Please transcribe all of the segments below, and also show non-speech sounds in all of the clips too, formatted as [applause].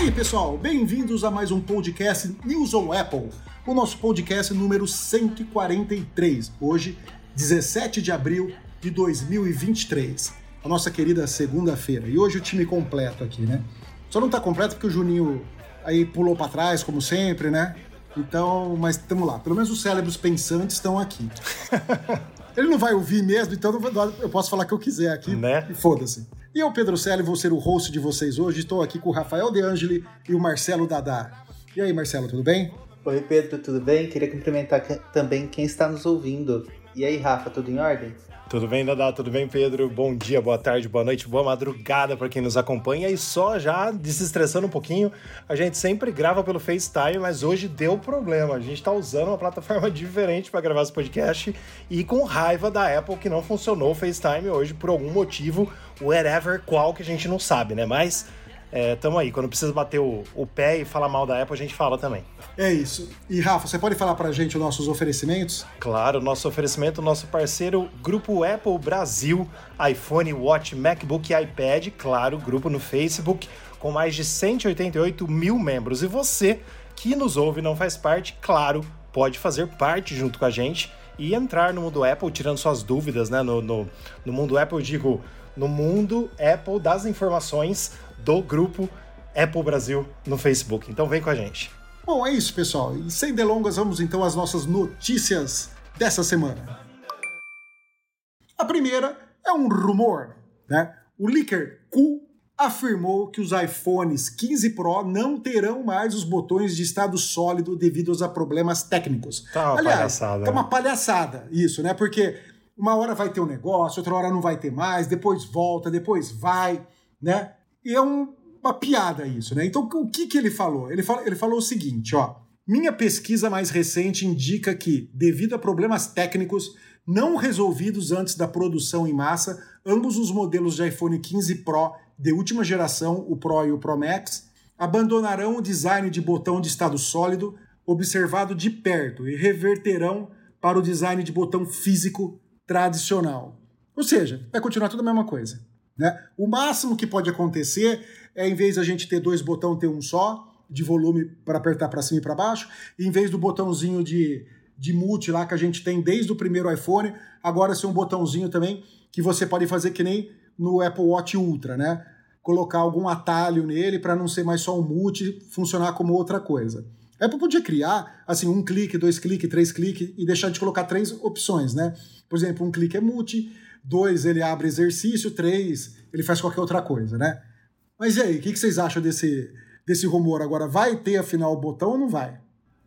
E aí, pessoal, bem-vindos a mais um podcast News on Apple, o nosso podcast número 143, hoje, 17 de abril de 2023, a nossa querida segunda-feira. E hoje o time completo aqui, né? Só não tá completo porque o Juninho aí pulou para trás, como sempre, né? Então, mas estamos lá. Pelo menos os cérebros pensantes estão aqui. [laughs] Ele não vai ouvir mesmo, então eu posso falar o que eu quiser aqui. Né? E foda-se. E eu, Pedro Célio, vou ser o host de vocês hoje. Estou aqui com o Rafael De Angeli e o Marcelo Dadá. E aí, Marcelo, tudo bem? Oi, Pedro, tudo bem? Queria cumprimentar também quem está nos ouvindo. E aí, Rafa, tudo em ordem? Tudo bem, Dadá? Tudo bem, Pedro? Bom dia, boa tarde, boa noite, boa madrugada para quem nos acompanha. E só já desestressando um pouquinho, a gente sempre grava pelo FaceTime, mas hoje deu problema. A gente está usando uma plataforma [laughs] diferente para gravar esse podcast e com raiva da Apple que não funcionou o FaceTime hoje por algum motivo, whatever qual que a gente não sabe, né? Mas é, tamo aí. Quando precisa bater o, o, pé e falar mal da Apple, a gente fala também. É isso. E Rafa, você pode falar pra gente os nossos oferecimentos? Claro, nosso oferecimento, nosso parceiro, Grupo Apple Brasil, iPhone, Watch, MacBook e iPad, claro, grupo no Facebook, com mais de 188 mil membros. E você que nos ouve e não faz parte, claro, pode fazer parte junto com a gente e entrar no mundo Apple, tirando suas dúvidas, né? No, no, no mundo Apple, eu digo, no mundo Apple das informações do grupo Apple Brasil no Facebook. Então vem com a gente. Bom, é isso, pessoal. E sem delongas, vamos então às nossas notícias dessa semana. A primeira é um rumor, né? O leaker Q afirmou que os iPhones 15 Pro não terão mais os botões de estado sólido devido a problemas técnicos. Tá uma Aliás, palhaçada. Tá uma palhaçada isso, né? Porque uma hora vai ter um negócio, outra hora não vai ter mais, depois volta, depois vai, né? E é um, uma piada isso, né? Então, o que, que ele falou? Ele, falou? ele falou o seguinte, ó. Minha pesquisa mais recente indica que, devido a problemas técnicos não resolvidos antes da produção em massa, ambos os modelos de iPhone 15 Pro de última geração, o Pro e o Pro Max, abandonarão o design de botão de estado sólido observado de perto e reverterão para o design de botão físico tradicional. Ou seja, vai continuar tudo a mesma coisa. Né? O máximo que pode acontecer é, em vez da gente ter dois botões, ter um só, de volume para apertar para cima e para baixo, e em vez do botãozinho de, de multi lá que a gente tem desde o primeiro iPhone, agora ser um botãozinho também que você pode fazer que nem no Apple Watch Ultra, né? Colocar algum atalho nele para não ser mais só um multi, funcionar como outra coisa. A Apple podia criar, assim, um clique, dois cliques, três cliques e deixar de colocar três opções, né? Por exemplo, um clique é multi, dois ele abre exercício, três ele faz qualquer outra coisa, né? Mas e aí, o que, vocês acham desse, desse rumor agora? Vai ter afinal o botão ou não vai?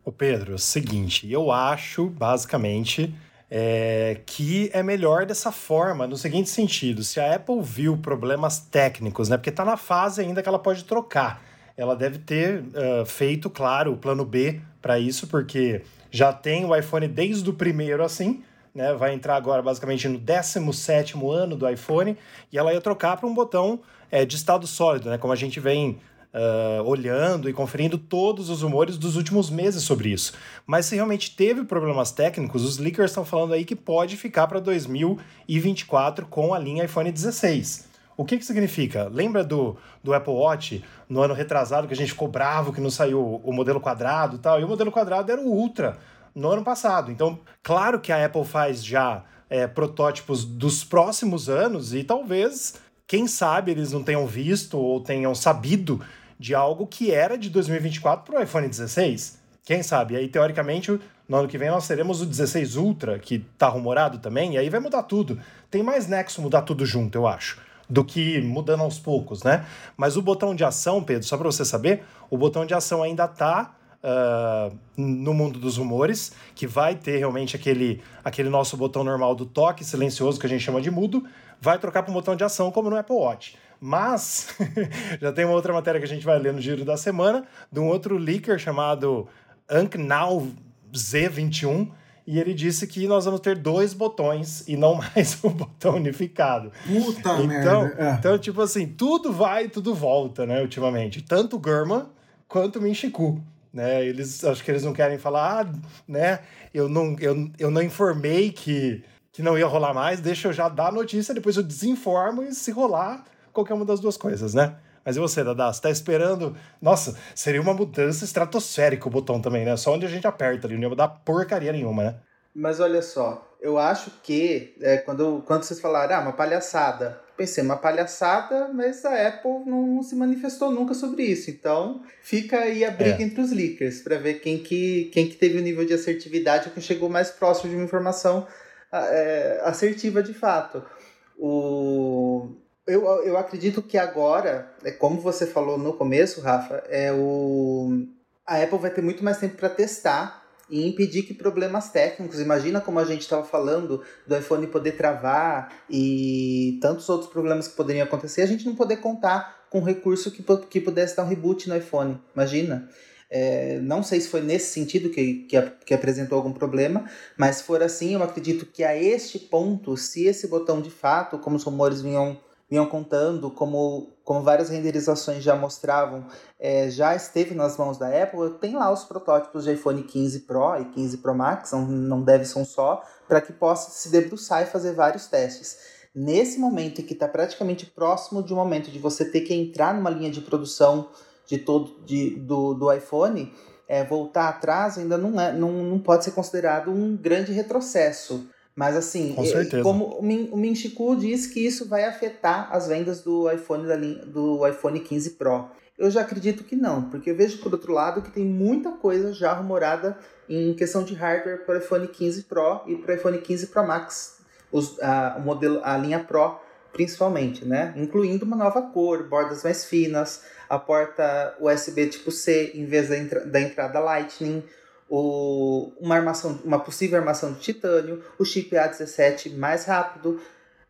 O Pedro, é o seguinte, eu acho, basicamente, é, que é melhor dessa forma, no seguinte sentido: se a Apple viu problemas técnicos, né? Porque está na fase ainda que ela pode trocar. Ela deve ter uh, feito, claro, o plano B para isso, porque já tem o iPhone desde o primeiro assim né, vai entrar agora basicamente no 17 ano do iPhone, e ela ia trocar para um botão é, de estado sólido, né, como a gente vem uh, olhando e conferindo todos os rumores dos últimos meses sobre isso. Mas se realmente teve problemas técnicos, os leakers estão falando aí que pode ficar para 2024 com a linha iPhone 16. O que, que significa? Lembra do, do Apple Watch no ano retrasado que a gente ficou bravo que não saiu o modelo quadrado e tal? E o modelo quadrado era o Ultra no ano passado. Então, claro que a Apple faz já é, protótipos dos próximos anos e talvez, quem sabe, eles não tenham visto ou tenham sabido de algo que era de 2024 para o iPhone 16. Quem sabe? Aí, teoricamente, no ano que vem nós teremos o 16 Ultra, que está rumorado também, e aí vai mudar tudo. Tem mais nexo mudar tudo junto, eu acho, do que mudando aos poucos, né? Mas o botão de ação, Pedro, só para você saber, o botão de ação ainda está uh, no mundo dos rumores, que vai ter realmente aquele, aquele nosso botão normal do toque silencioso que a gente chama de mudo, vai trocar para um botão de ação como no Apple Watch. Mas [laughs] já tem uma outra matéria que a gente vai ler no giro da semana, de um outro leaker chamado Anknow Z21, e ele disse que nós vamos ter dois botões e não [laughs] mais um botão unificado. Puta então, merda. É. Então, tipo assim, tudo vai, tudo volta, né, ultimamente. Tanto o Gurman quanto o Minchiku. Né, eles acho que eles não querem falar, ah, né? Eu não, eu, eu não informei que, que não ia rolar mais, deixa eu já dar a notícia, depois eu desinformo e se rolar, qualquer uma das duas coisas, né? Mas e você, Dada? Você tá esperando. Nossa, seria uma mudança estratosférica o botão também, né? Só onde a gente aperta ali, não ia dar porcaria nenhuma, né? Mas olha só, eu acho que é, quando, quando vocês falaram, ah, uma palhaçada, pensei, uma palhaçada, mas a Apple não se manifestou nunca sobre isso. Então, fica aí a briga é. entre os leakers para ver quem que, quem que teve o nível de assertividade quem chegou mais próximo de uma informação é, assertiva de fato. O... Eu, eu acredito que agora, é como você falou no começo, Rafa, é o... a Apple vai ter muito mais tempo para testar e impedir que problemas técnicos, imagina como a gente estava falando do iPhone poder travar e tantos outros problemas que poderiam acontecer, a gente não poder contar com um recurso que, que pudesse dar um reboot no iPhone, imagina. É, não sei se foi nesse sentido que, que, que, apresentou algum problema, mas se for assim, eu acredito que a este ponto, se esse botão de fato, como os rumores vinham vinham contando, como, como várias renderizações já mostravam, é, já esteve nas mãos da Apple, tem lá os protótipos de iPhone 15 Pro e 15 Pro Max, não, não deve ser um só, para que possa se debruçar e fazer vários testes. Nesse momento em que está praticamente próximo de um momento de você ter que entrar numa linha de produção de todo de, do, do iPhone, é, voltar atrás ainda não, é, não, não pode ser considerado um grande retrocesso. Mas assim, Com certeza. como o Min, o Min Chiku diz que isso vai afetar as vendas do iPhone da linha, do iPhone 15 Pro. Eu já acredito que não, porque eu vejo por outro lado que tem muita coisa já rumorada em questão de hardware para o iPhone 15 Pro e para o iPhone 15 Pro Max, os, a, o modelo, a linha Pro principalmente, né? Incluindo uma nova cor, bordas mais finas, a porta USB tipo C em vez da, entra da entrada Lightning, o, uma, armação, uma possível armação de titânio, o chip A17 mais rápido,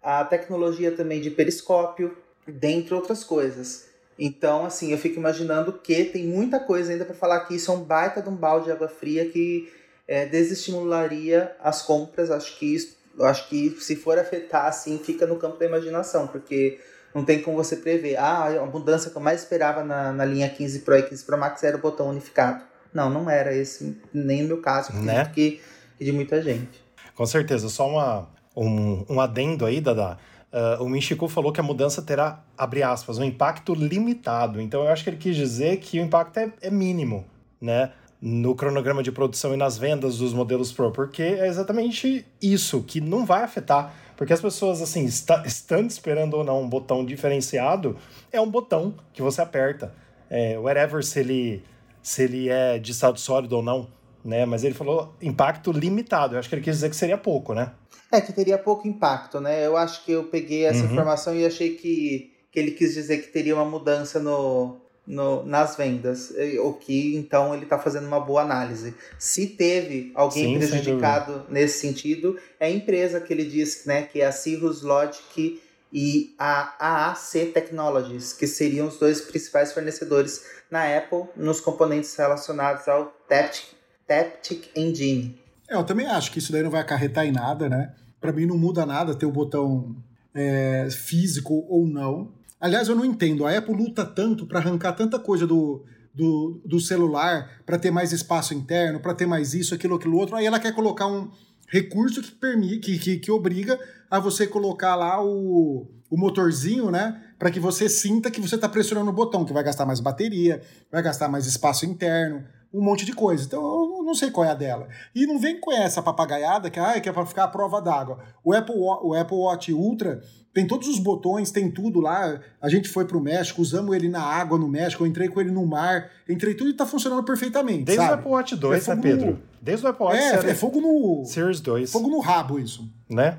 a tecnologia também de periscópio, dentre outras coisas. Então, assim, eu fico imaginando que tem muita coisa ainda para falar que isso é um baita de um balde de água fria que é, desestimularia as compras. Acho que isso, acho que se for afetar, assim, fica no campo da imaginação, porque não tem como você prever. Ah, a mudança que eu mais esperava na, na linha 15 Pro e 15 Pro Max era o botão unificado. Não, não era esse nem o meu caso, né? que, que de muita gente. Com certeza. Só uma, um, um adendo aí, Dada. Uh, o Michiku falou que a mudança terá, abre aspas, um impacto limitado. Então eu acho que ele quis dizer que o impacto é, é mínimo, né? No cronograma de produção e nas vendas dos modelos Pro, porque é exatamente isso, que não vai afetar. Porque as pessoas, assim, está, estando esperando ou não um botão diferenciado, é um botão que você aperta. É, wherever se ele se ele é de estado sólido ou não, né? Mas ele falou impacto limitado. Eu acho que ele quis dizer que seria pouco, né? É, que teria pouco impacto, né? Eu acho que eu peguei essa uhum. informação e achei que, que ele quis dizer que teria uma mudança no, no, nas vendas, o que então ele está fazendo uma boa análise. Se teve alguém Sim, prejudicado nesse sentido, é a empresa que ele diz né, que é a Cirrus Logic e a AAC Technologies, que seriam os dois principais fornecedores na Apple nos componentes relacionados ao Taptic, Taptic Engine. É, eu também acho que isso daí não vai acarretar em nada, né? Para mim não muda nada ter o botão é, físico ou não. Aliás, eu não entendo. A Apple luta tanto para arrancar tanta coisa do, do, do celular, para ter mais espaço interno, para ter mais isso, aquilo, aquilo outro. Aí ela quer colocar um recurso que permite, que, que, que obriga a você colocar lá o, o motorzinho, né? Para que você sinta que você está pressionando o botão, que vai gastar mais bateria, vai gastar mais espaço interno, um monte de coisa. Então eu não sei qual é a dela. E não vem com essa papagaiada que, ah, que é para ficar a prova d'água. O Apple, o Apple Watch Ultra tem todos os botões, tem tudo lá. A gente foi pro México, usamos ele na água no México, eu entrei com ele no mar, entrei tudo e tá funcionando perfeitamente. Desde sabe? o Apple Watch 2, é né, Pedro? No... Desde o Apple Watch É, é fogo no. Series 2. Fogo no rabo, isso. Né?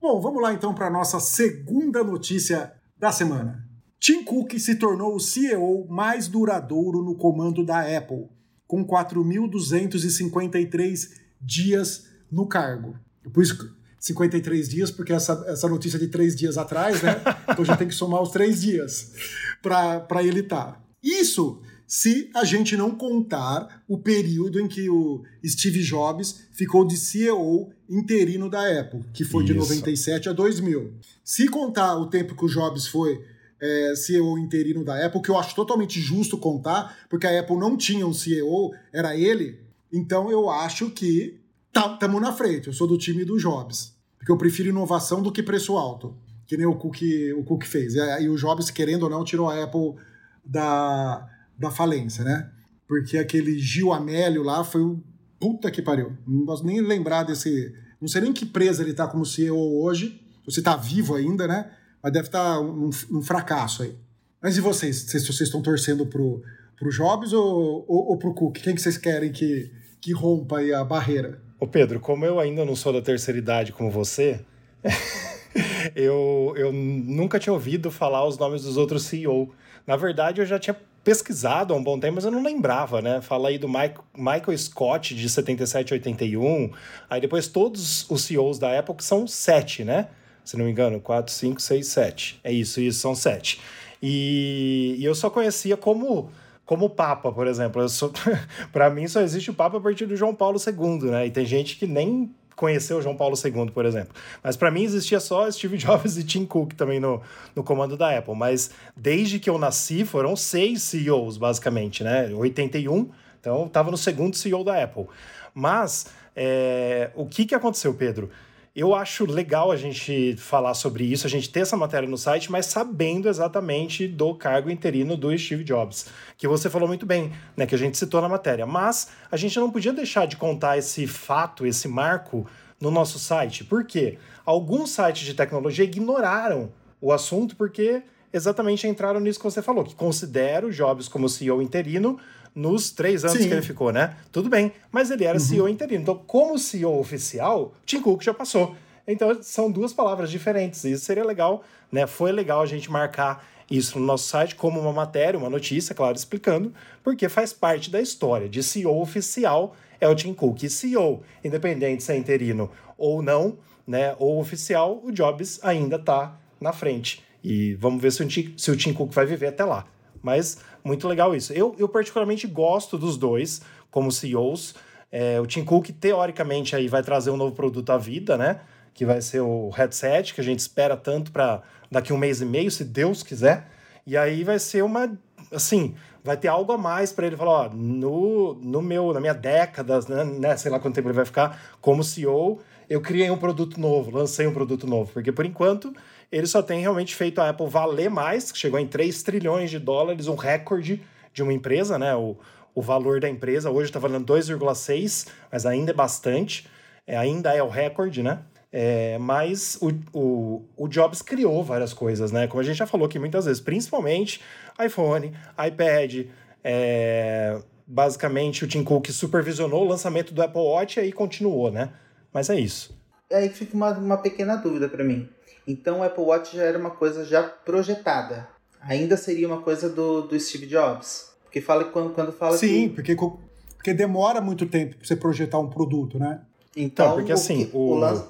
Bom, vamos lá então para a nossa segunda notícia da semana. Tim Cook se tornou o CEO mais duradouro no comando da Apple, com 4.253 dias no cargo. Por isso, 53 dias, porque essa, essa notícia de três dias atrás, né? [laughs] Então já tem que somar os três dias para ele estar. Tá. Isso se a gente não contar o período em que o Steve Jobs ficou de CEO interino da Apple, que foi Isso. de 97 a 2000. Se contar o tempo que o Jobs foi é, CEO interino da Apple, que eu acho totalmente justo contar, porque a Apple não tinha um CEO, era ele, então eu acho que estamos tá, na frente. Eu sou do time do Jobs, porque eu prefiro inovação do que preço alto, que nem o Cook, o Cook fez. E, e o Jobs, querendo ou não, tirou a Apple da da falência, né? Porque aquele Gil Amélio lá foi o. Puta que pariu. Não posso nem lembrar desse. Não sei nem que presa ele tá como CEO hoje. Você tá vivo ainda, né? Mas deve estar tá um, um, fracasso aí. Mas e vocês? Se vocês estão torcendo pro, pro Jobs ou, ou, ou pro Cook? Quem que vocês querem que, que rompa aí a barreira? Ô Pedro, como eu ainda não sou da terceira idade como você, [laughs] eu, eu nunca tinha ouvido falar os nomes dos outros CEO. Na verdade, eu já tinha pesquisado há um bom tempo, mas eu não lembrava, né? Fala aí do Mike, Michael Scott, de 77 a 81. Aí depois todos os CEOs da que são sete, né? Se não me engano, quatro, cinco, seis, sete. É isso, isso, são sete. E, e eu só conhecia como como Papa, por exemplo. [laughs] Para mim, só existe o Papa a partir do João Paulo II, né? E tem gente que nem conheceu João Paulo II, por exemplo. Mas para mim existia só Steve [laughs] Jobs e Tim Cook também no, no comando da Apple. Mas desde que eu nasci foram seis CEOs, basicamente, né? 81, então estava no segundo CEO da Apple. Mas é, o que, que aconteceu, Pedro? Eu acho legal a gente falar sobre isso, a gente ter essa matéria no site, mas sabendo exatamente do cargo interino do Steve Jobs, que você falou muito bem, né, que a gente citou na matéria. Mas a gente não podia deixar de contar esse fato, esse marco no nosso site. Por quê? Alguns sites de tecnologia ignoraram o assunto porque exatamente entraram nisso que você falou, que considera o Jobs como CEO interino nos três anos Sim. que ele ficou, né? Tudo bem, mas ele era uhum. CEO interino. Então, como CEO oficial, Tim Cook já passou. Então, são duas palavras diferentes. Isso seria legal, né? Foi legal a gente marcar isso no nosso site como uma matéria, uma notícia, claro, explicando, porque faz parte da história. De CEO oficial é o Tim Cook. E CEO, independente se é interino ou não, né? Ou oficial, o Jobs ainda está na frente. E vamos ver se o, se o Tim Cook vai viver até lá. Mas muito legal isso. Eu, eu particularmente gosto dos dois como CEOs. É, o Tim Cook, teoricamente, aí vai trazer um novo produto à vida, né? Que vai ser o headset, que a gente espera tanto para daqui um mês e meio, se Deus quiser. E aí vai ser uma. Assim, vai ter algo a mais para ele falar: ó, no, no meu, na minha década, né, né, sei lá quanto tempo ele vai ficar como CEO, eu criei um produto novo, lancei um produto novo. Porque por enquanto ele só tem realmente feito a Apple valer mais, chegou em 3 trilhões de dólares, um recorde de uma empresa, né? O, o valor da empresa hoje está valendo 2,6, mas ainda é bastante, é, ainda é o recorde, né? É, mas o, o, o, Jobs criou várias coisas, né? Como a gente já falou aqui muitas vezes, principalmente iPhone, iPad, é, basicamente o Tim Cook supervisionou o lançamento do Apple Watch e aí continuou, né? Mas é isso. Aí fica uma, uma pequena dúvida para mim. Então o Apple Watch já era uma coisa já projetada. Ainda seria uma coisa do, do Steve Jobs. Porque fala quando, quando fala Sim, que... porque, porque demora muito tempo para você projetar um produto, né? Então, então porque assim, o, o, lan...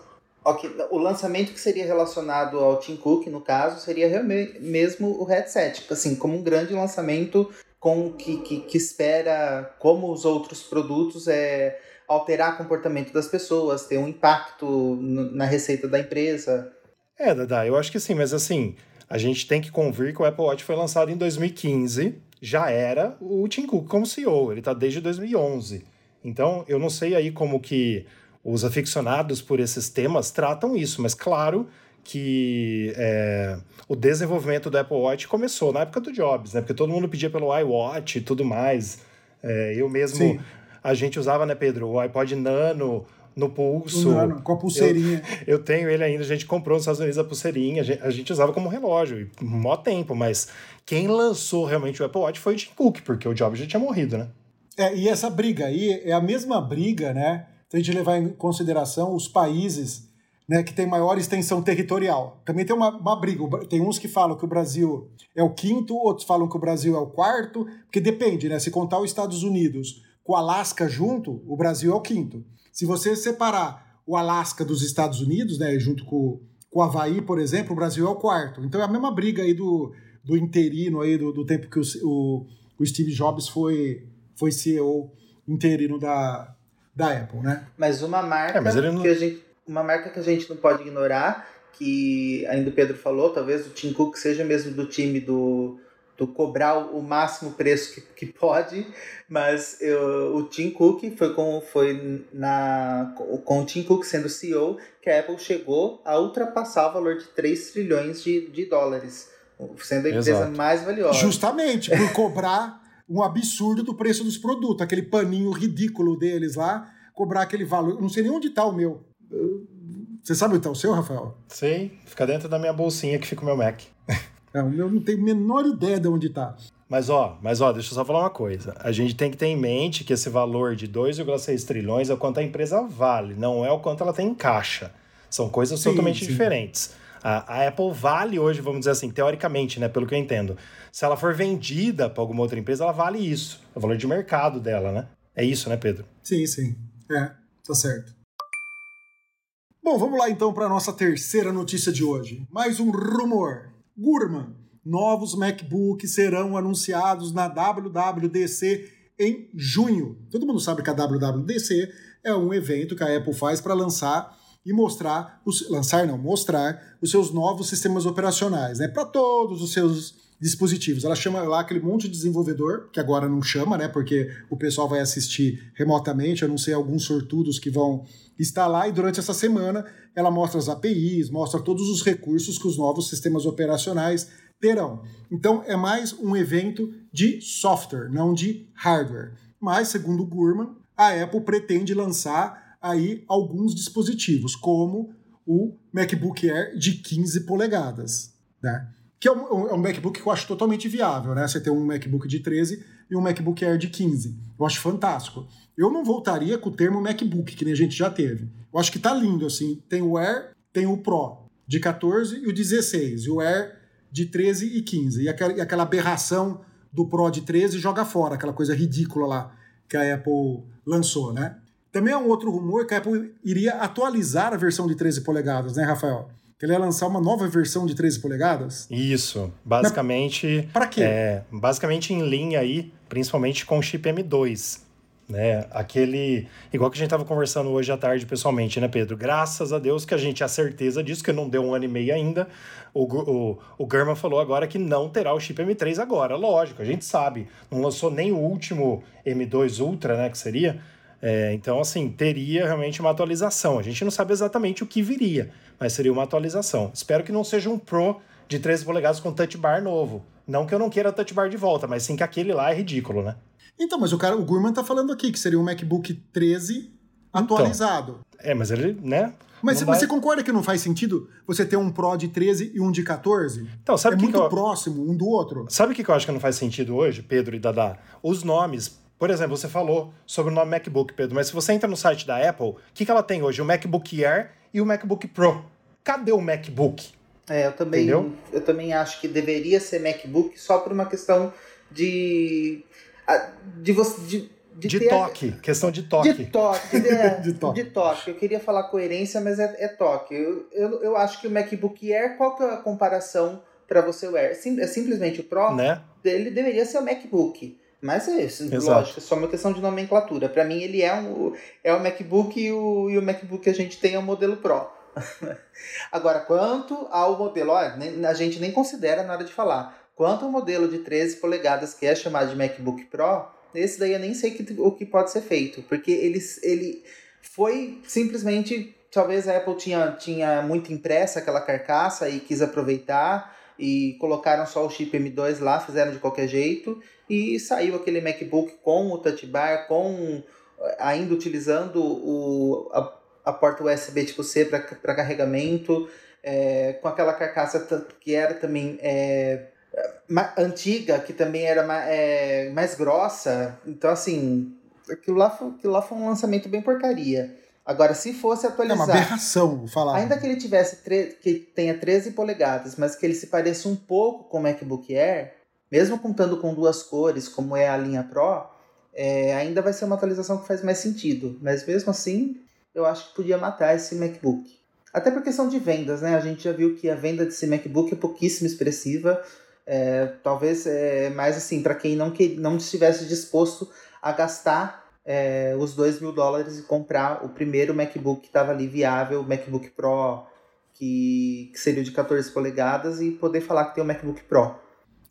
okay, o lançamento que seria relacionado ao Tim Cook, no caso, seria mesmo o headset. Tipo assim, como um grande lançamento com que, que, que espera, como os outros produtos, é alterar o comportamento das pessoas, ter um impacto na receita da empresa. É, Dada, eu acho que sim, mas assim, a gente tem que convir que o Apple Watch foi lançado em 2015, já era o Tim Cook como CEO, ele está desde 2011. Então, eu não sei aí como que os aficionados por esses temas tratam isso, mas claro que é, o desenvolvimento do Apple Watch começou na época do Jobs, né? Porque todo mundo pedia pelo iWatch e tudo mais. É, eu mesmo, Sim. a gente usava, né, Pedro, o iPod Nano, no pulso. Com a pulseirinha. Eu, eu, tenho ele ainda, a gente comprou nos Estados Unidos a pulseirinha, a gente, a gente usava como relógio, mó tempo, mas quem lançou realmente o Apple Watch foi o Tim Cook, porque o Jobs já tinha morrido, né? É, e essa briga aí é a mesma briga, né? Se a gente levar em consideração os países né, que têm maior extensão territorial. Também tem uma, uma briga. Tem uns que falam que o Brasil é o quinto, outros falam que o Brasil é o quarto, porque depende, né? Se contar os Estados Unidos com o Alasca junto, o Brasil é o quinto. Se você separar o Alasca dos Estados Unidos, né, junto com, com o Havaí, por exemplo, o Brasil é o quarto. Então é a mesma briga aí do, do interino aí, do, do tempo que o, o, o Steve Jobs foi, foi CEO interino da, da Apple, né? Mas uma marca É, mas não- que a gente, uma marca que a gente não pode ignorar, que ainda o Pedro falou, talvez o Tim Cook seja mesmo do time do, do cobrar o máximo preço que, que pode, mas eu- o Tim Cook foi com foi na com o Tim Cook sendo CEO que a Apple chegou a ultrapassar o valor de 3 trilhões de, de dólares, sendo a empresa Exato. mais valiosa. Justamente por [laughs] cobrar um absurdo do preço dos produtos, aquele paninho ridículo deles lá, cobrar aquele valor. Eu não sei nem onde tá o meu. Eu- Você sabe onde tá o seu, Rafael? Sei, fica dentro da minha bolsinha que fica o meu Mac. [laughs] É, o meu não tenho a menor ideia de onde tá. Mas ó, mas ó, deixa eu só falar uma coisa. A gente tem que ter em mente que esse valor de 2,6 trilhões é o quanto a empresa vale, não é o quanto ela tem em caixa. São coisas Sim, totalmente sim. diferentes. A, a Apple vale hoje, vamos dizer assim, teoricamente, né, pelo que eu entendo. Se ela for vendida para alguma outra empresa, ela vale isso. É o valor de mercado dela, né? É isso, né, Pedro? Sim, sim. É, tá certo. Bom, vamos lá então para nossa terceira notícia de hoje. Mais um rumor. Gurman. Novos MacBooks serão anunciados na WWDC em junho. Todo mundo sabe que a WWDC é um evento que a Apple faz para lançar e mostrar, os, lançar não, mostrar os seus novos sistemas operacionais, né? Para todos os seus dispositivos. Ela chama lá aquele monte de desenvolvedor, que agora não chama, né? Porque o pessoal vai assistir remotamente, a não ser alguns sortudos que vão estar lá, e durante essa semana ela mostra as APIs, mostra todos os recursos que os novos sistemas operacionais terão. Então é mais um evento de software, não de hardware. Mas, segundo Gurman, a Apple pretende lançar aí alguns dispositivos, como o MacBook Air de 15 polegadas, né? Que é um, é um MacBook que eu acho totalmente viável, né? Você ter um MacBook de 13 e um MacBook Air de 15. Eu acho fantástico. Eu não voltaria com o termo MacBook, que nem a gente já teve. Eu acho que tá lindo, assim. Tem o Air, tem o Pro de 14 e o 16. E o Air de 13 e 15. E aquela, e aquela aberração do Pro de 13 joga fora, aquela coisa ridícula lá que a Apple lançou, né? Também é um outro rumor que a Apple iria atualizar a versão de 13 polegadas, né, Rafael? Que ele ia lançar uma nova versão de 13 polegadas. Isso. Basicamente. Pra quê? É, basicamente em linha aí, principalmente com o chip M2. Né? Aquele. Igual que a gente estava conversando hoje à tarde pessoalmente, né, Pedro? Graças a Deus que a gente tinha certeza disso, que não deu um ano e meio ainda. O, o, o German falou agora que não terá o chip M3 agora. Lógico, a gente sabe. Não lançou nem o último M2 Ultra, né? Que seria. É, então, assim, teria realmente uma atualização. A gente não sabe exatamente o que viria, mas seria uma atualização. Espero que não seja um Pro de 13 polegadas com touch bar novo. Não que eu não queira touch bar de volta, mas sim que aquele lá é ridículo, né? Então, mas o cara, o Gurman tá falando aqui que seria um MacBook 13 atualizado. É, mas ele, né? Mas você, vai- você concorda que não faz sentido você ter um Pro de 13 e um de 14? Então, sabe é que muito que eu- próximo um do outro. Sabe o que que eu acho que não faz sentido hoje, Pedro e Dadá? Os nomes. Por exemplo, você falou sobre o nome MacBook, Pedro, mas se você entra no site da Apple, o que, que ela tem hoje? O MacBook Air e o MacBook Pro. Cadê o MacBook? É, eu também, Entendeu? eu também acho que deveria ser MacBook só por uma questão de. de você. De, de, De toque, questão de toque. [laughs] De toque, é, De toque. de toque. Eu queria falar coerência, mas é, é toque. Eu, eu, eu acho que o MacBook Air, qual que é a comparação para você o Air? Sim- é simplesmente o Pro, Né? ele deveria ser o MacBook. Mas é isso, Exato. lógico, é só uma questão de nomenclatura. Para mim, ele é, um, é o MacBook e o, e o MacBook que a gente tem é o modelo Pro. [laughs] Agora, quanto ao modelo, ó, a gente nem considera na hora de falar. Quanto ao modelo de 13 polegadas que é chamado de MacBook Pro, esse daí eu nem sei que- o que pode ser feito, porque ele, ele foi simplesmente. Talvez a Apple tinha, tinha muito impressa aquela carcaça e quis aproveitar e colocaram só o chip M2 lá, fizeram de qualquer jeito e saiu aquele MacBook com o touch bar, com ainda utilizando o, a, a porta USB tipo C para carregamento, é, com aquela carcaça que era também é, antiga, que também era ma- é, mais grossa. Então, assim, aquilo lá, aquilo lá foi um lançamento bem porcaria. Agora, se fosse É uma atualizar. aberração, falar. Ainda que ele tivesse que tenha 13 polegadas, mas que ele se pareça um pouco com o MacBook Air, mesmo contando com duas cores, como é a linha Pro, é, ainda vai ser uma atualização que faz mais sentido. Mas mesmo assim, eu acho que podia matar esse MacBook. Até por questão de vendas, né? A gente já viu que a venda desse MacBook é pouquíssimo expressiva. É, talvez é, mais assim, para quem não, que, não estivesse disposto a gastar é, os 2 mil dólares e comprar o primeiro MacBook que estava ali viável, o MacBook Pro, que, que seria de 14 polegadas, e poder falar que tem o MacBook Pro.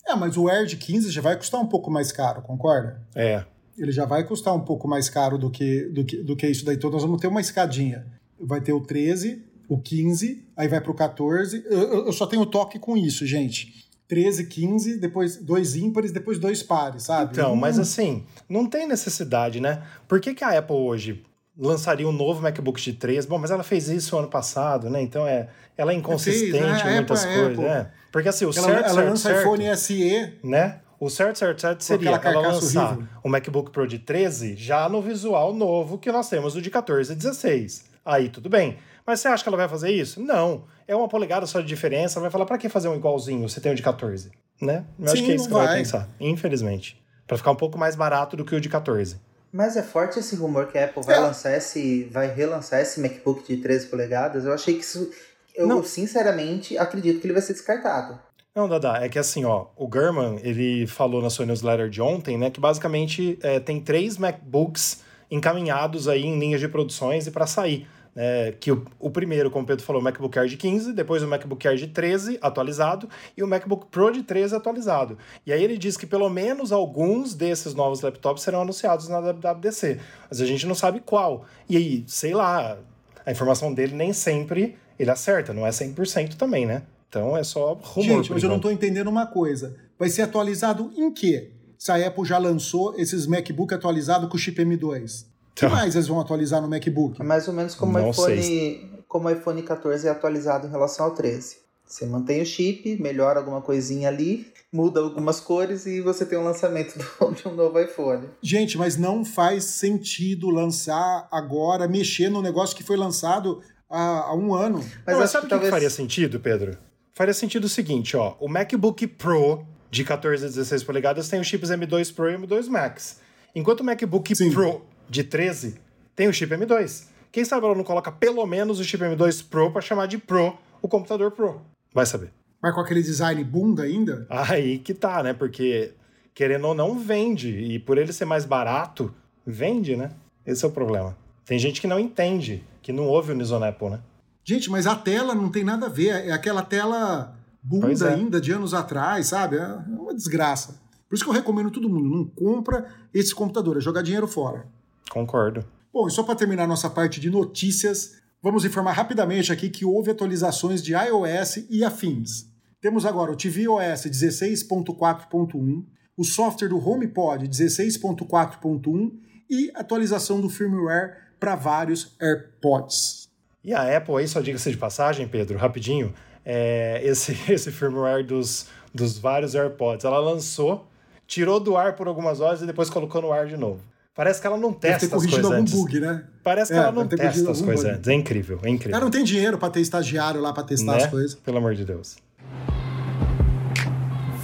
É, mas o Air de 15 já vai custar um pouco mais caro, concorda? É. Ele já vai custar um pouco mais caro do que, do que, do que isso daí. Então nós vamos ter uma escadinha. Vai ter o 13, o 15, aí vai pro 14. Eu, eu só tenho toque com isso, gente. 13, 15, depois dois ímpares, depois dois pares, sabe? Então, mas assim, não tem necessidade, né? Por que, que a Apple hoje lançaria um novo MacBook de 3? Bom, mas ela fez isso ano passado, né? Então é, ela é inconsistente fez, né? em muitas Apple, coisas, Apple. né? Porque assim, o ela, certo, ela certo, lança certo, iPhone SE. né? O certo, certo, certo seria ela carcaça lançar horrível. o MacBook Pro de 13 já no visual novo que nós temos o de 14 e 16. Aí tudo bem. Mas você acha que ela vai fazer isso? Não. É uma polegada só de diferença. Ela vai falar, pra que fazer um igualzinho? Você tem o de 14, né? Eu acho Sim, que é isso que ela vai vai. pensar, infelizmente. Pra ficar um pouco mais barato do que o de 14. Mas é forte esse rumor que a Apple vai É. lançar esse. vai relançar esse MacBook de 13 polegadas. Eu achei que isso. Eu, Não. sinceramente, acredito que ele vai ser descartado. Não, Dada, é que assim, ó, o Gurman, ele falou na sua newsletter de ontem, né, que basicamente é, tem três MacBooks encaminhados aí em linhas de produções e para sair. Né, que o, o primeiro, como o Pedro falou, o MacBook Air de 15, depois o MacBook Air de 13 atualizado e o MacBook Pro de 13 atualizado. E aí ele diz que pelo menos alguns desses novos laptops serão anunciados na WWDC, mas a gente não sabe qual. E aí, sei lá, a informação dele nem sempre ele acerta, não é 100% também, né? Então é só rumor. Gente, mas eu não tô entendendo uma coisa. Vai ser atualizado em quê? Se a Apple já lançou esses MacBook atualizados com chip M2. O que mais eles vão atualizar no MacBook? É mais ou menos como o iPhone. sei. Como o iPhone 14 é atualizado em relação ao 13. Você mantém o chip, melhora alguma coisinha ali, muda algumas cores e você tem um lançamento [laughs] do- de um novo iPhone. Gente, mas não faz sentido lançar agora, mexer no negócio que foi lançado há, há um ano. Mas Não, acho sabe o que que, que talvez. faria sentido, Pedro? Faria sentido o seguinte, ó. O MacBook Pro de 14 a 16 polegadas tem os chips M2 Pro e M2 Max. Enquanto o MacBook Sim. Pro de 13 tem o chip M2. Quem sabe ela não coloca pelo menos o chip M2 Pro para chamar de Pro o computador Pro? Vai saber. Mas com aquele design bunda ainda? Aí que tá, né? Porque querendo ou não vende e por ele ser mais barato, vende, né? Esse é o problema. Tem gente que não entende, que não ouve o Nison Apple, né? Gente, mas a tela não tem nada a ver. É aquela tela bunda é. ainda de anos atrás, sabe? É uma desgraça. Por isso que eu recomendo todo mundo, não compra esse computador, é jogar dinheiro fora. Concordo. Bom, e só para terminar nossa parte de notícias, vamos informar rapidamente aqui que houve atualizações de iOS e afins. Temos agora o tvOS 16.4.1, o software do HomePod 16.4.1 e atualização do firmware para vários AirPods. E a Apple aí, só diga-se de passagem, Pedro, rapidinho, é, esse, [laughs] esse firmware dos, dos vários AirPods, ela lançou, tirou do ar por algumas horas e depois colocou no ar de novo. Parece que ela não testa as coisas algum antes. bug, né? Parece que É, ela não testa as coisas bug. antes. É incrível, é O incrível. cara não tem dinheiro para ter estagiário lá para testar né? as coisas. Pelo amor de Deus.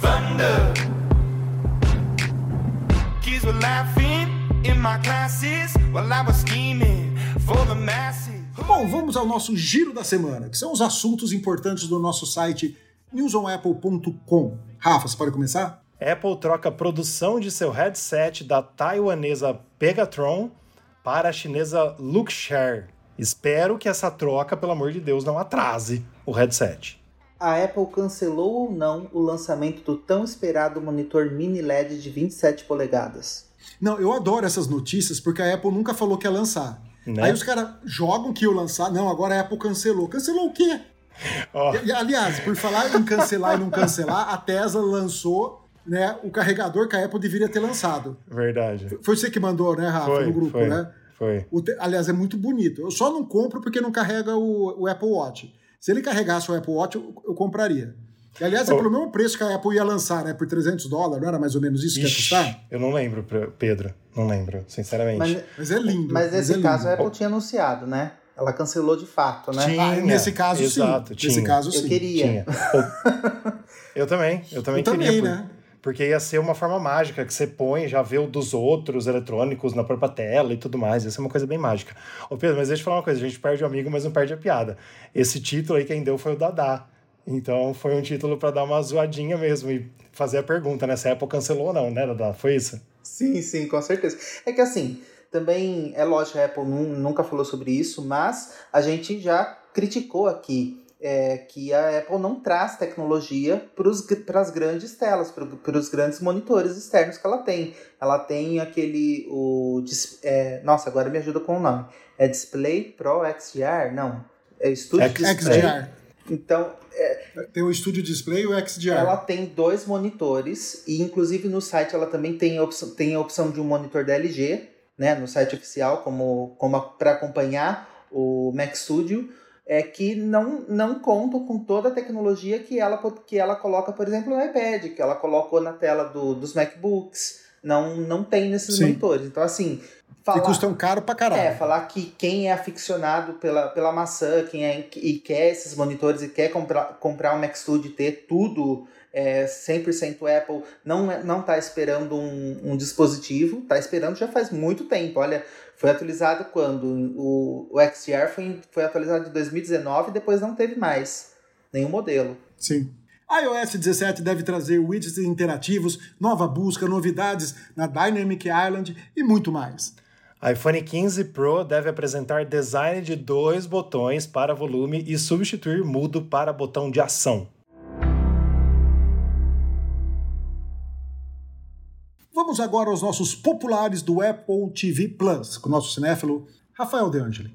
thunder. Kids were laughing in my classes while I was scheming for the masses. Bom, vamos ao nosso giro da semana, que são os assuntos importantes do nosso site newsonapple.com. Rafa, você pode começar? Apple troca a produção de seu headset da taiwanesa Pegatron para a chinesa Luxshare. Espero que essa troca, pelo amor de Deus, não atrase o headset. A Apple cancelou ou não o lançamento do tão esperado monitor mini LED de 27 polegadas. Não, eu adoro essas notícias porque a Apple nunca falou que ia lançar. Né? Aí os caras jogam que ia lançar. Não, agora a Apple cancelou. Cancelou o quê? E, aliás, por falar em cancelar e não cancelar, a Tesla lançou né, o carregador que a Apple deveria ter lançado. verdade. Foi você que mandou, né, Rafa, Foi, no grupo, foi, né? foi. O te- aliás, é muito bonito. Eu só não compro porque não carrega o, o Apple Watch. Se ele carregasse o Apple Watch, eu, eu compraria. E, aliás, é Oh. pelo mesmo preço que a Apple ia lançar, né? Por 300 dólares, não era mais ou menos isso que ia Ixi, custar? eu não lembro, Pedro. Não lembro, sinceramente. Mas, Mas é lindo. mas nesse é lindo. caso a Apple tinha anunciado, né? Ela cancelou de fato, né? Tinha. Ah, nesse caso, Exato, sim. Nesse tinha. caso, Eu sim. queria. Tinha. eu também, eu também Eu queria. também, por- né? Porque ia ser uma forma mágica que você põe, já vê o dos outros eletrônicos na própria tela e tudo mais. Ia ser uma coisa bem mágica. Ô Pedro, mas deixa eu falar uma coisa: a gente perde o amigo, mas não perde a piada. Esse título aí quem deu foi o Dadá. Então foi um título para dar uma zoadinha mesmo e fazer a pergunta, né? Se a Apple cancelou ou não, né, Dada? Foi isso? Sim, sim, com certeza. É que assim, também é lógico, a Apple nunca falou sobre isso, mas a gente já criticou aqui é, que a Apple não traz tecnologia para as grandes telas, para os grandes monitores externos que ela tem. Ela tem aquele. O, é, nossa, agora me ajuda com o nome. É Display Pro XDR? Não. É Studio Display. XDR. Então. É, tem o Studio Display e o XDR. Ela tem dois monitores, e inclusive no site ela também tem a opção, tem a opção de um monitor da LG, né, no site oficial, como, como para acompanhar o Mac Studio é que não, não contam com toda a tecnologia que ela, que ela coloca, por exemplo, no iPad, que ela colocou na tela do, dos MacBooks. Não, não tem nesses Sim. monitores. Então, assim. Falar, e custam caro pra caralho. É, falar que quem é aficionado pela, pela maçã, quem é, e quer esses monitores e quer comprar, comprar um Mac Studio e ter tudo é, 100% Apple, não, é, não tá esperando um, um dispositivo, tá esperando já faz muito tempo. Olha, foi atualizado quando? O, o XDR foi, foi atualizado em 2019 e depois não teve mais nenhum modelo. Sim. iOS 17 deve trazer widgets interativos, nova busca, novidades na Dynamic Island e muito mais. iPhone 15 Pro deve apresentar design de dois botões para volume e substituir mudo para botão de ação. Vamos agora aos nossos populares do Apple TV Plus, com o nosso cinéfilo Rafael De Angeli.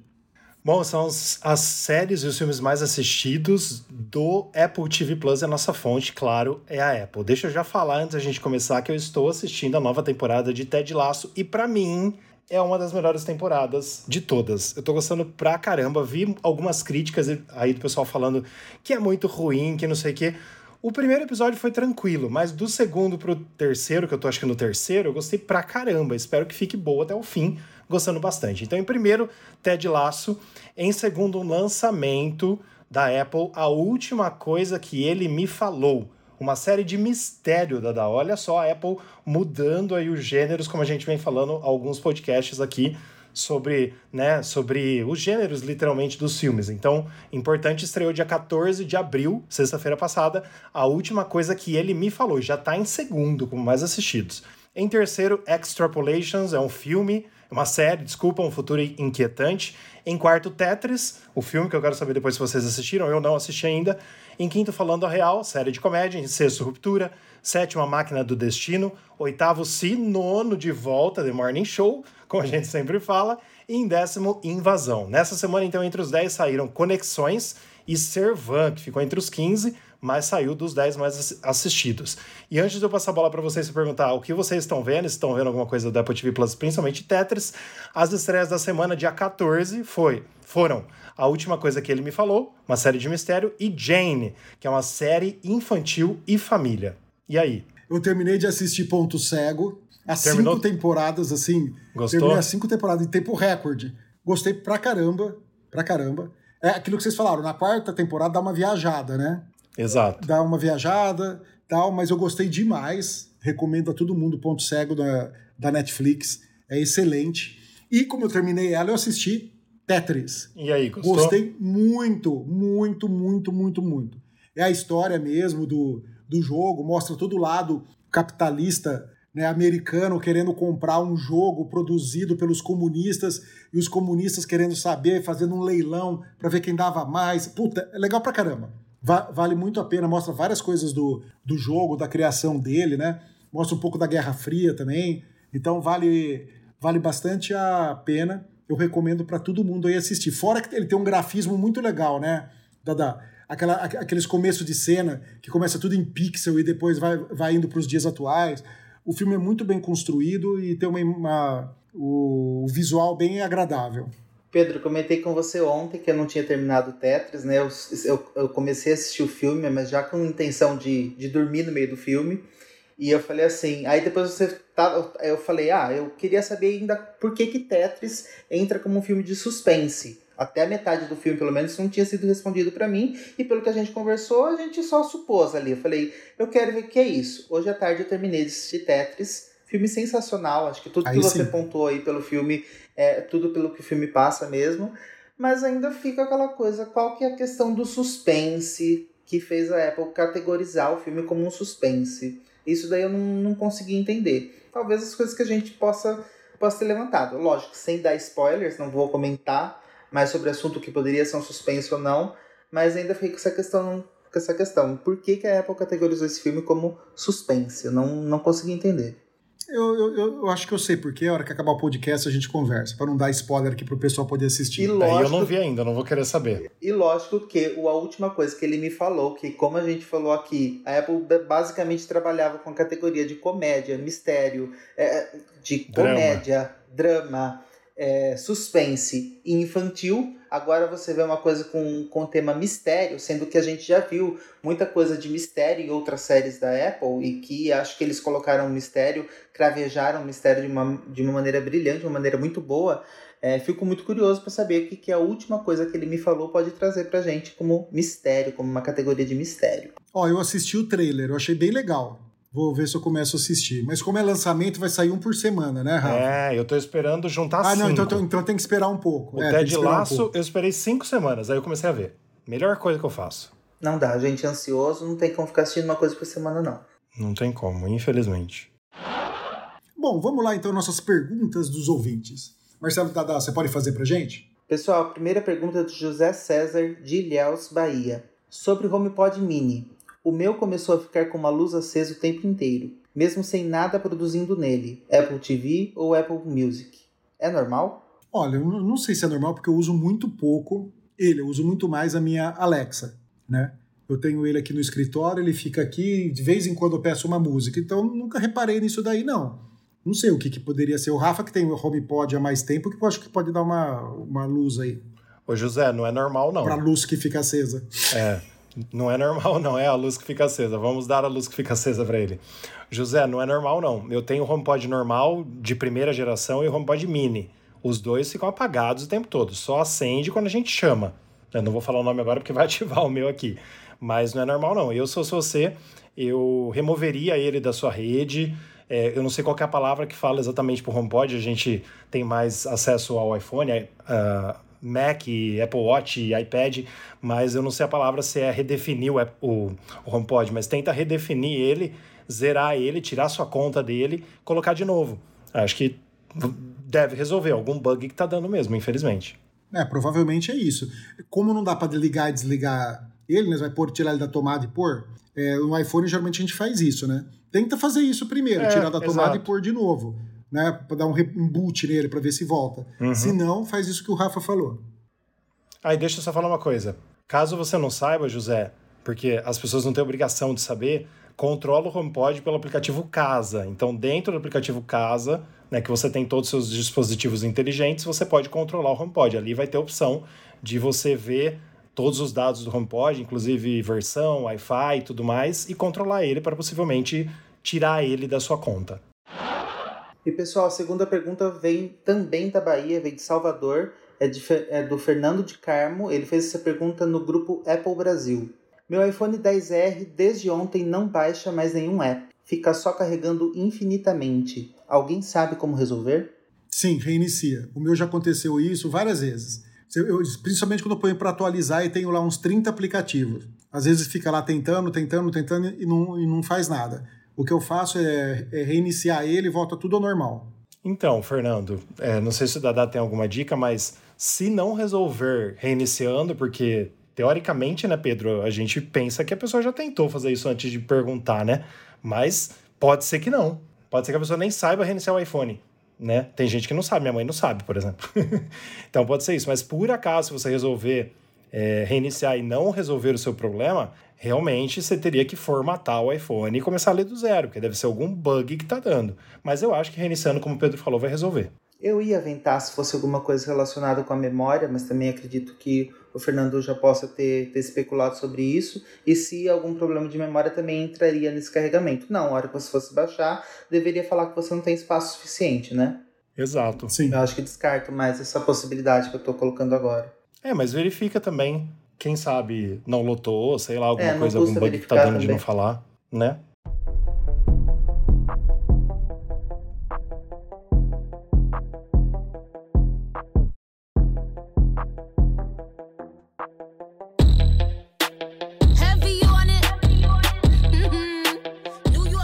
Bom, são as séries e os filmes mais assistidos do Apple TV Plus, a nossa fonte, claro, é a Apple. Deixa eu já falar antes da gente começar que eu estou assistindo a nova temporada de Ted Lasso e para mim é uma das melhores temporadas de todas. Eu tô gostando pra caramba, vi algumas críticas aí do pessoal falando que é muito ruim, que não sei o quê. O primeiro episódio foi tranquilo, mas do segundo pro terceiro, que eu tô acho que no terceiro, eu gostei pra caramba. Espero que fique boa até o fim, gostando bastante. Então, em primeiro, Ted Laço. Em segundo, um lançamento da Apple, A Última Coisa Que Ele Me Falou. Uma série de mistério, Dada. Olha só a Apple mudando aí os gêneros, como a gente vem falando alguns podcasts aqui sobre, né, sobre os gêneros, literalmente, dos filmes. Então, importante, estreou dia 14 de abril, sexta-feira passada, a última coisa que ele me falou, já está em segundo, como mais assistidos. Em terceiro, Extrapolations, é um filme, uma série, desculpa, um futuro inquietante. Em quarto, Tetris, o filme que eu quero saber depois se vocês assistiram, eu não assisti ainda. Em quinto, Falando a Real, série de comédia. Em sexto, Ruptura. Sétimo, A Máquina do Destino. Oitavo, Si. Nono, De Volta, The Morning Show como a gente sempre fala. E em décimo, Invasão. Nessa semana, então, entre os 10 saíram Conexões e Servan, que ficou entre os 15, mas saiu dos 10 mais assistidos. E antes de eu passar a bola para vocês e perguntar o que vocês estão vendo, se estão vendo alguma coisa da Apple TV Plus, principalmente Tetris, as estreias da semana, dia 14, foi, foram A Última Coisa Que Ele Me Falou, uma série de mistério, e Jane, que é uma série infantil e família. E aí? Eu terminei de assistir Ponto Cego, as Terminou? cinco temporadas, assim. Gostou? Terminei as cinco temporadas em tempo recorde. Gostei pra caramba. Pra caramba. É aquilo que vocês falaram, na quarta temporada dá uma viajada, né? Exato. Dá uma viajada, tal, mas eu gostei demais. Recomendo a todo mundo Ponto Cego da, da Netflix. É excelente. E como eu terminei ela, eu assisti Tetris. E aí, gostou? Gostei muito, muito, muito, muito, muito. É a história mesmo do, do jogo, mostra todo o lado capitalista né, americano querendo comprar um jogo produzido pelos comunistas e os comunistas querendo saber, fazendo um leilão para ver quem dava mais. Puta, é legal pra caramba. Va vale muito a pena, mostra várias coisas do, do jogo, da criação dele, né? Mostra um pouco da Guerra Fria também. Então vale, vale bastante a pena. Eu recomendo para todo mundo aí assistir. Fora que ele tem um grafismo muito legal, né? Da, da, aquela, aqueles começos de cena que começa tudo em pixel e depois vai, vai indo para os dias atuais. O filme é muito bem construído e tem uma, uma o visual bem agradável. Pedro, comentei com você ontem que eu não tinha terminado o Tetris, né? Eu, eu, eu, comecei a assistir o filme, mas já com intenção de, de dormir no meio do filme. E eu falei assim, aí depois você tá, eu falei, ah, eu queria saber ainda por que que Tetris entra como um filme de suspense até a metade do filme, pelo menos, não tinha sido respondido para mim. E pelo que a gente conversou, a gente só supôs ali. Eu falei, eu quero ver o que é isso. Hoje à tarde eu terminei de assistir Tetris. Filme sensacional. Acho que tudo aí que você pontuou aí pelo filme é tudo pelo que o filme passa mesmo. Mas ainda fica aquela coisa, qual que é a questão do suspense que fez a Apple categorizar o filme como um suspense. Isso daí eu não, não consegui entender. Talvez as coisas que a gente possa, possa ter levantado. Lógico, sem dar spoilers, não vou comentar mais sobre o assunto que poderia ser um suspense ou não, mas ainda fiquei com essa questão. Com essa questão. Por que, que a Apple categorizou esse filme como suspense? Eu não, não consegui entender. Eu, eu, eu acho que eu sei porque a hora que acabar o podcast a gente conversa, para não dar spoiler aqui pro pessoal poder assistir. E lógico, Aí eu não vi ainda, não vou querer saber. E lógico que a última coisa que ele me falou, que como a gente falou aqui, a Apple basicamente trabalhava com a categoria de comédia, mistério, é, de Drama. comédia, drama, é, suspense e infantil. Agora você vê uma coisa com, com tema mistério, sendo que a gente já viu muita coisa de mistério em outras séries da Apple e que acho que eles colocaram mistério, cravejaram mistério de uma, de uma maneira brilhante, de uma maneira muito boa. É, fico muito curioso para saber o que, que a última coisa que ele me falou pode trazer pra gente como mistério, como uma categoria de mistério. Ó, eu assisti o trailer, eu achei bem legal. Vou ver se eu começo a assistir. Mas como é lançamento, vai sair um por semana, né, Rafa? É, eu tô esperando juntar ah, cinco. não, então, então, tem que esperar um pouco. O é, Ted um Laço, pouco. eu esperei cinco semanas, aí eu comecei a ver. Melhor coisa que eu faço. Não dá, gente ansioso, não tem como ficar assistindo uma coisa por semana, não. Não tem como, infelizmente. Bom, vamos lá então, nossas perguntas dos ouvintes. Marcelo Dadá, você pode fazer pra gente? Pessoal, a primeira pergunta é do José César de Ilhéus, Bahia. Sobre o HomePod Mini. O meu começou a ficar com uma luz acesa o tempo inteiro, mesmo sem nada produzindo nele, Apple TV ou Apple Music. É normal? Olha, eu não sei se é normal, porque eu uso muito pouco ele, eu uso muito mais a minha Alexa, né? Eu tenho ele aqui no escritório, ele fica aqui, de vez em quando eu peço uma música, então nunca reparei nisso daí, não. Não sei o que, que poderia ser. O Rafa, que tem o HomePod há mais tempo, que eu acho que pode dar uma, uma luz aí, Ô, José, não é normal, não. pra luz que fica acesa. É, não é normal, não. É a luz que fica acesa. Vamos dar a luz que fica acesa pra ele. José, não é normal, não. Eu tenho HomePod normal, de primeira geração, e HomePod mini. Os dois ficam apagados o tempo todo. Só acende quando a gente chama. Eu não vou falar o nome agora porque vai [laughs] ativar o meu aqui. Mas não é normal, não. Eu, se fosse você, eu removeria ele da sua rede. É, eu não sei qual é a palavra que fala exatamente para o HomePod. A gente tem mais acesso ao iPhone, uh, Mac, Apple Watch, iPad, mas eu não sei a palavra se é redefinir o, o, o HomePod, mas tenta redefinir ele, zerar ele, tirar sua conta dele, colocar de novo. Acho que deve resolver algum bug que tá dando mesmo, infelizmente. É, provavelmente é isso. Como não dá para ligar e desligar ele, né? Você vai pôr, tirar ele da tomada e pôr. É, no iPhone, geralmente a gente faz isso, né? Tenta fazer isso primeiro, É, tirar da tomada exato. e pôr de novo, né? Pra dar um, re- um boot nele, pra ver se volta. Uhum. Se não, faz isso que o Rafa falou. Aí deixa eu só falar uma coisa. Caso você não saiba, José, porque as pessoas não têm obrigação de saber, controla o HomePod pelo aplicativo Casa. Então, dentro do aplicativo Casa, né, que você tem todos os seus dispositivos inteligentes, você pode controlar o HomePod. Ali vai ter a opção de você ver todos os dados do HomePod, inclusive versão, Wi-Fi e tudo mais, e controlar ele para possivelmente tirar ele da sua conta. E pessoal, a segunda pergunta vem também da Bahia, vem de Salvador, é, de é do Fernando de Carmo. Ele fez essa pergunta no grupo Apple Brasil. Meu iPhone 10R desde ontem não baixa mais nenhum app, fica só carregando infinitamente. Alguém sabe como resolver? Sim, reinicia. O meu já aconteceu isso várias vezes. Eu- principalmente quando eu ponho para atualizar e tenho lá uns 30 aplicativos. Às vezes fica lá tentando, tentando, tentando e não, e não faz nada. O que eu faço é, é reiniciar ele e volta tudo ao normal. Então, Fernando, é, não sei se o Dada tem alguma dica, mas se não resolver reiniciando, porque teoricamente, né, Pedro, a gente pensa que a pessoa já tentou fazer isso antes de perguntar, né? Mas pode ser que não. Pode ser que a pessoa nem saiba reiniciar o iPhone, né? Tem gente que não sabe, minha mãe não sabe, por exemplo. [laughs] então pode ser isso, mas por acaso, se você resolver é, reiniciar e não resolver o seu problema, realmente você teria que formatar o iPhone e começar a ler do zero, porque deve ser algum bug que tá dando. Mas eu acho que reiniciando, como o Pedro falou, vai resolver. Eu ia aventar se fosse alguma coisa relacionada com a memória, mas também acredito que o Fernando já possa ter, ter especulado sobre isso. E se algum problema de memória também entraria nesse carregamento. Não, a hora que você fosse baixar, deveria falar que você não tem espaço suficiente, né? Exato. Sim. Eu acho que descarto mais essa possibilidade que eu tô colocando agora. É, mas verifica também quem sabe não lotou, sei lá, alguma é, coisa, algum bug que tá dando também. de não falar, né?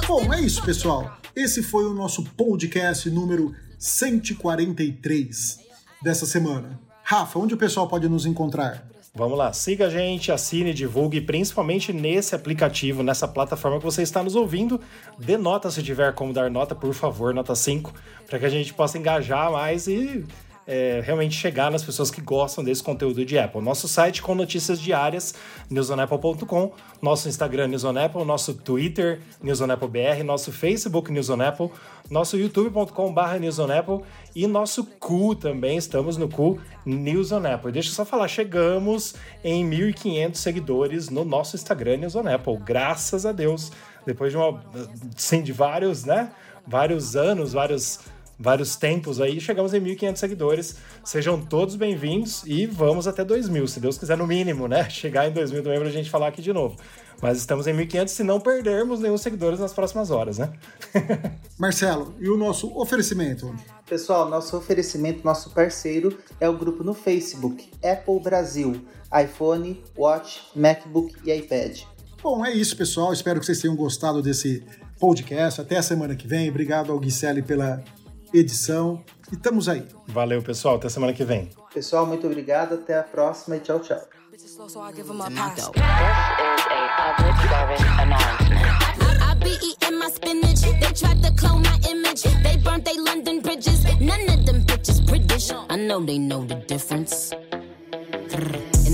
Bom, é isso, pessoal. Esse foi o nosso podcast número 143 dessa semana. Rafa, onde o pessoal pode nos encontrar? Vamos lá, siga a gente, assine, divulgue, principalmente nesse aplicativo, nessa plataforma que você está nos ouvindo. Dê nota se tiver como dar nota, por favor, nota 5, para que a gente possa engajar mais e é, realmente chegar nas pessoas que gostam desse conteúdo de Apple. Nosso site com notícias diárias, newsonapple.com, nosso Instagram newsonapple, nosso Twitter newsonapplebr, nosso Facebook newsonapple, nosso youtube.com.br newsonapple e nosso cu também, estamos no cu newsonapple. Deixa eu só falar, chegamos em 1.500 seguidores no nosso Instagram newsonapple, graças a Deus. Depois de uma, sim, de vários, né, vários anos, vários vários tempos aí, chegamos em 1.500 seguidores. Sejam todos bem-vindos e vamos até 2.000, se Deus quiser, no mínimo, né? [laughs] Chegar em 2.000 também pra gente falar aqui de novo. Mas estamos em 1.500 se não perdermos nenhum seguidores nas próximas horas, né? [laughs] Marcelo, e o nosso oferecimento? Pessoal, nosso oferecimento, nosso parceiro é o grupo no Facebook, Apple Brasil, iPhone, Watch, MacBook e iPad. Bom, é isso, pessoal. Espero que vocês tenham gostado desse podcast. Até a semana que vem. Obrigado ao Guicelli pela edição. E estamos aí. Valeu, pessoal. Até semana que vem. Pessoal, muito obrigado. Até a próxima e tchau, tchau. I know they know the difference.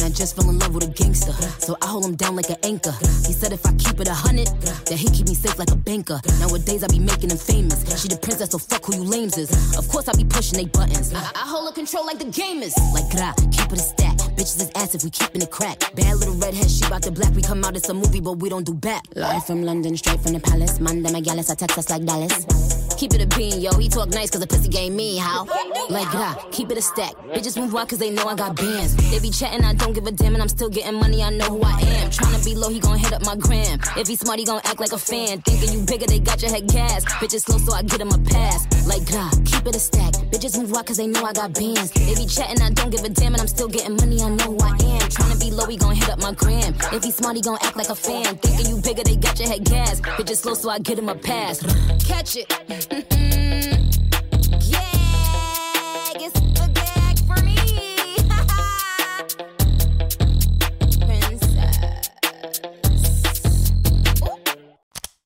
I just fell in love with a gangster. So I hold him down like an anchor. He said if I keep it a hundred, that he keep me safe like a banker. Nowadays I be making him famous. She the princess, so fuck who you lames is. Of course I be pushing they buttons. I, I hold her control like the gamers. Like gra, keep it a stack. Bitches is ass if we keeping it crack. Bad little redhead, she bout the black. We come out, it's a movie, but we don't do back. Live from London, straight from the palace. Man, them gallus, I text us like Dallas. Keep it a bean, yo. He talk nice cause the pussy game me, how? Like gra, keep it a stack. Bitches move out cause they know I got bands. They be chatting, I don't give a damn, and I'm still getting money, I know who I am. Tryna be low, he gon' hit up my gram. If he smart, he gon' act like a fan. Thinking you bigger, they got your head gas. Bitches slow, so I get him a pass. Like gra, keep it a stack. Bitches move out cause they know I got bands. They be chatting, I don't give a damn, and I'm still getting money, I know who I am. Tryna be low, he gon' hit up my gram. If he smart, he gon' act like a fan. Thinking you bigger, they got your head gas. Bitches slow, so I get him a pass. Catch it. Mm-mm.